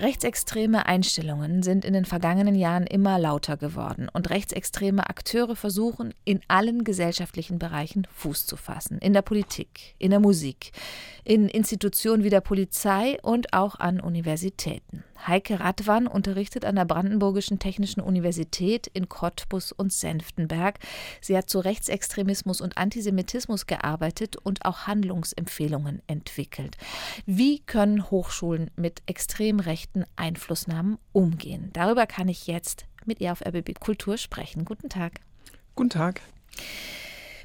Rechtsextreme Einstellungen sind in den vergangenen Jahren immer lauter geworden und rechtsextreme Akteure versuchen, in allen gesellschaftlichen Bereichen Fuß zu fassen. In der Politik, in der Musik, in Institutionen wie der Polizei und auch an Universitäten. Heike Radwan unterrichtet an der Brandenburgischen Technischen Universität in Cottbus und Senftenberg. Sie hat zu Rechtsextremismus und Antisemitismus gearbeitet und auch Handlungsempfehlungen entwickelt. Wie können Hochschulen mit extrem rechten Einflussnahmen umgehen? Darüber kann ich jetzt mit ihr auf RBB Kultur sprechen. Guten Tag. Guten Tag.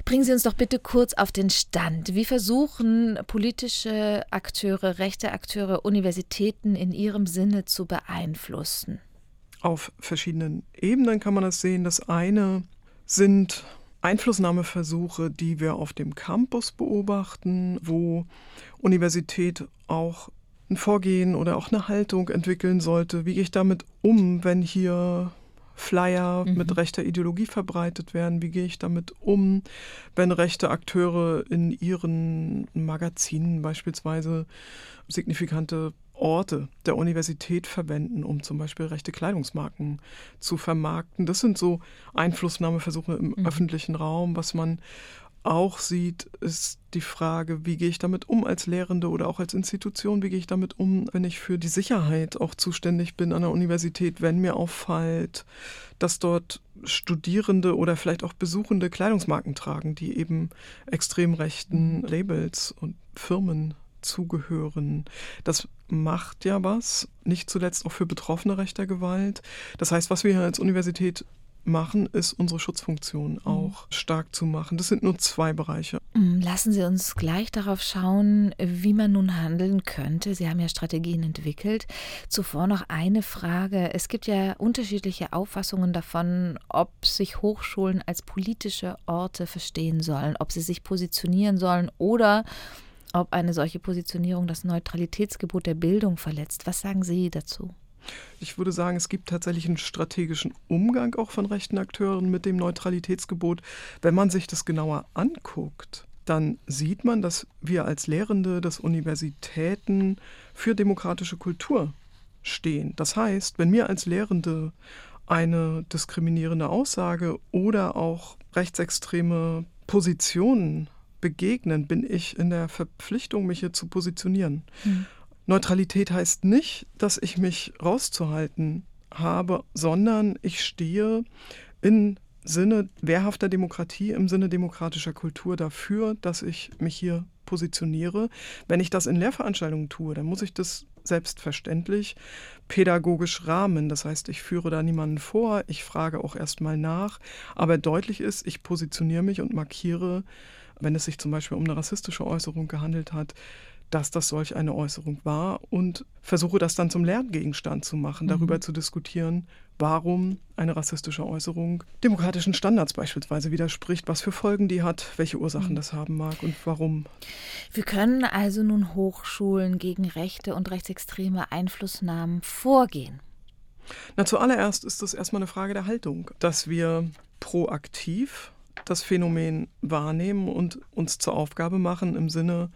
Bringen Sie uns doch bitte kurz auf den Stand. Wie versuchen politische Akteure, rechte Akteure, Universitäten in ihrem Sinne zu beeinflussen? Auf verschiedenen Ebenen kann man das sehen. Das eine sind Einflussnahmeversuche, die wir auf dem Campus beobachten, wo Universität auch ein Vorgehen oder auch eine Haltung entwickeln sollte. Wie gehe ich damit um, wenn hier Flyer mhm. mit rechter Ideologie verbreitet werden? Wie gehe ich damit um, wenn rechte Akteure in ihren Magazinen beispielsweise signifikante Orte der Universität verwenden, um zum Beispiel rechte Kleidungsmarken zu vermarkten. Das sind so Einflussnahmeversuche im mhm. öffentlichen Raum, was man auch sieht, ist die Frage, wie gehe ich damit um als Lehrende oder auch als Institution, wie gehe ich damit um, wenn ich für die Sicherheit auch zuständig bin an der Universität, wenn mir auffällt, dass dort Studierende oder vielleicht auch Besuchende Kleidungsmarken tragen, die eben extrem rechten Labels und Firmen zugehören. Das macht ja was, nicht zuletzt auch für Betroffene rechter Gewalt. Das heißt, was wir als Universität machen, ist unsere Schutzfunktion mhm. auch stark zu machen. Das sind nur zwei Bereiche. Mhm, lassen Sie uns gleich darauf schauen, wie man nun handeln könnte. Sie haben ja Strategien entwickelt. Zuvor noch eine Frage. Es gibt ja unterschiedliche Auffassungen davon, ob sich Hochschulen als politische Orte verstehen sollen, ob sie sich positionieren sollen oder ob eine solche Positionierung das Neutralitätsgebot der Bildung verletzt. Was sagen Sie dazu? Ich würde sagen, es gibt tatsächlich einen strategischen Umgang auch von rechten Akteuren mit dem Neutralitätsgebot. Wenn man sich das genauer anguckt, dann sieht man, dass wir als Lehrende, dass Universitäten für demokratische Kultur stehen. Das heißt, wenn mir als Lehrende eine diskriminierende Aussage oder auch rechtsextreme Positionen begegnen, bin ich in der Verpflichtung, mich hier zu positionieren. Mhm. Neutralität heißt nicht, dass ich mich rauszuhalten habe, sondern ich stehe im Sinne wehrhafter Demokratie, im Sinne demokratischer Kultur dafür, dass ich mich hier positioniere. Wenn ich das in Lehrveranstaltungen tue, dann muss ich das selbstverständlich pädagogisch rahmen. Das heißt, ich führe da niemanden vor, ich frage auch erstmal nach, aber deutlich ist, ich positioniere mich und markiere, wenn es sich zum Beispiel um eine rassistische Äußerung gehandelt hat, dass das solch eine Äußerung war und versuche das dann zum Lerngegenstand zu machen, darüber mhm. zu diskutieren, warum eine rassistische Äußerung demokratischen Standards beispielsweise widerspricht, was für Folgen die hat, welche Ursachen mhm. das haben mag und warum. Wir können also nun Hochschulen gegen rechte und rechtsextreme Einflussnahmen vorgehen. Na, zuallererst ist das erstmal eine Frage der Haltung, dass wir proaktiv das Phänomen wahrnehmen und uns zur Aufgabe machen im Sinne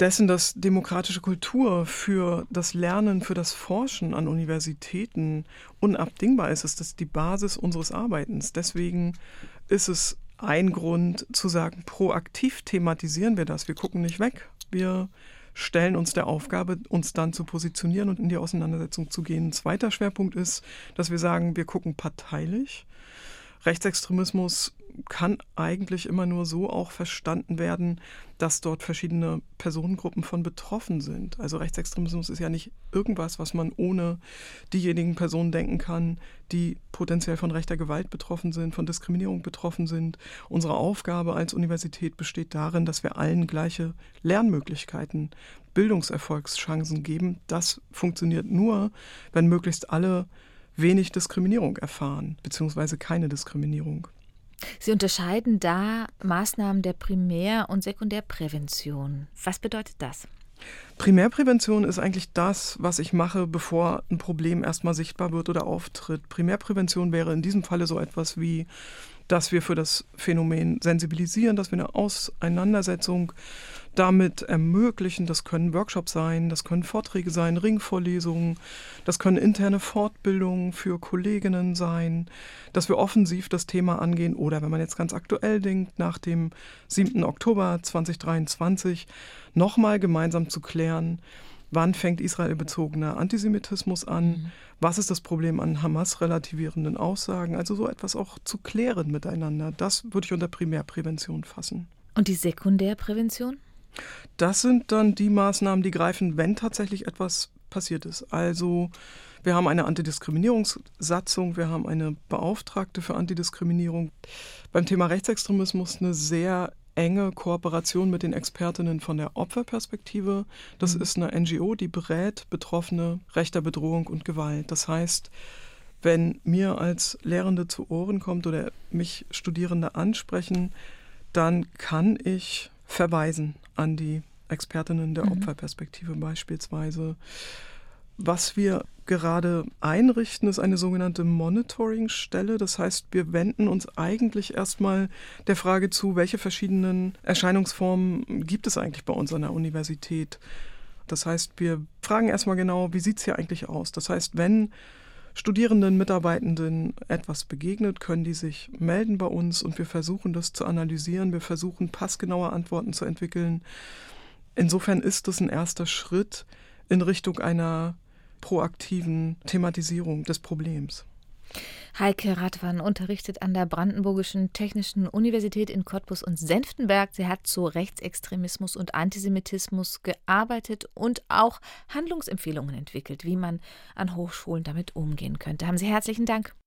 dessen, dass demokratische Kultur für das Lernen, für das Forschen an Universitäten unabdingbar ist, ist das die Basis unseres Arbeitens. Deswegen ist es ein Grund zu sagen, proaktiv thematisieren wir das. Wir gucken nicht weg. Wir stellen uns der Aufgabe, uns dann zu positionieren und in die Auseinandersetzung zu gehen. Ein zweiter Schwerpunkt ist, dass wir sagen, wir gucken parteilich. Rechtsextremismus kann eigentlich immer nur so auch verstanden werden, dass dort verschiedene Personengruppen von betroffen sind. Also Rechtsextremismus ist ja nicht irgendwas, was man ohne diejenigen Personen denken kann, die potenziell von rechter Gewalt betroffen sind, von Diskriminierung betroffen sind. Unsere Aufgabe als Universität besteht darin, dass wir allen gleiche Lernmöglichkeiten, Bildungserfolgschancen geben. Das funktioniert nur, wenn möglichst alle wenig Diskriminierung erfahren, beziehungsweise keine Diskriminierung. Sie unterscheiden da Maßnahmen der Primär- und Sekundärprävention. Was bedeutet das? Primärprävention ist eigentlich das, was ich mache, bevor ein Problem erstmal sichtbar wird oder auftritt. Primärprävention wäre in diesem Falle so etwas wie dass wir für das Phänomen sensibilisieren, dass wir eine Auseinandersetzung damit ermöglichen. Das können Workshops sein, das können Vorträge sein, Ringvorlesungen, das können interne Fortbildungen für Kolleginnen sein, dass wir offensiv das Thema angehen oder wenn man jetzt ganz aktuell denkt, nach dem 7. Oktober 2023 nochmal gemeinsam zu klären, wann fängt israelbezogener Antisemitismus an, mhm. was ist das Problem an Hamas-relativierenden Aussagen, also so etwas auch zu klären miteinander. Das würde ich unter Primärprävention fassen. Und die Sekundärprävention? Das sind dann die Maßnahmen, die greifen, wenn tatsächlich etwas passiert ist. Also wir haben eine Antidiskriminierungssatzung, wir haben eine Beauftragte für Antidiskriminierung. Beim Thema Rechtsextremismus eine sehr enge Kooperation mit den Expertinnen von der Opferperspektive. Das mhm. ist eine NGO, die berät Betroffene rechter Bedrohung und Gewalt. Das heißt, wenn mir als Lehrende zu Ohren kommt oder mich Studierende ansprechen, dann kann ich verweisen an die Expertinnen der mhm. Opferperspektive beispielsweise. Was wir gerade einrichten, ist eine sogenannte Monitoring-Stelle. Das heißt, wir wenden uns eigentlich erstmal der Frage zu, welche verschiedenen Erscheinungsformen gibt es eigentlich bei uns an der Universität. Das heißt, wir fragen erstmal genau, wie sieht es hier eigentlich aus? Das heißt, wenn Studierenden, Mitarbeitenden etwas begegnet, können die sich melden bei uns und wir versuchen das zu analysieren. Wir versuchen passgenaue Antworten zu entwickeln. Insofern ist das ein erster Schritt in Richtung einer proaktiven Thematisierung des Problems. Heike Radwan unterrichtet an der Brandenburgischen Technischen Universität in Cottbus und Senftenberg. Sie hat zu Rechtsextremismus und Antisemitismus gearbeitet und auch Handlungsempfehlungen entwickelt, wie man an Hochschulen damit umgehen könnte. Haben Sie herzlichen Dank.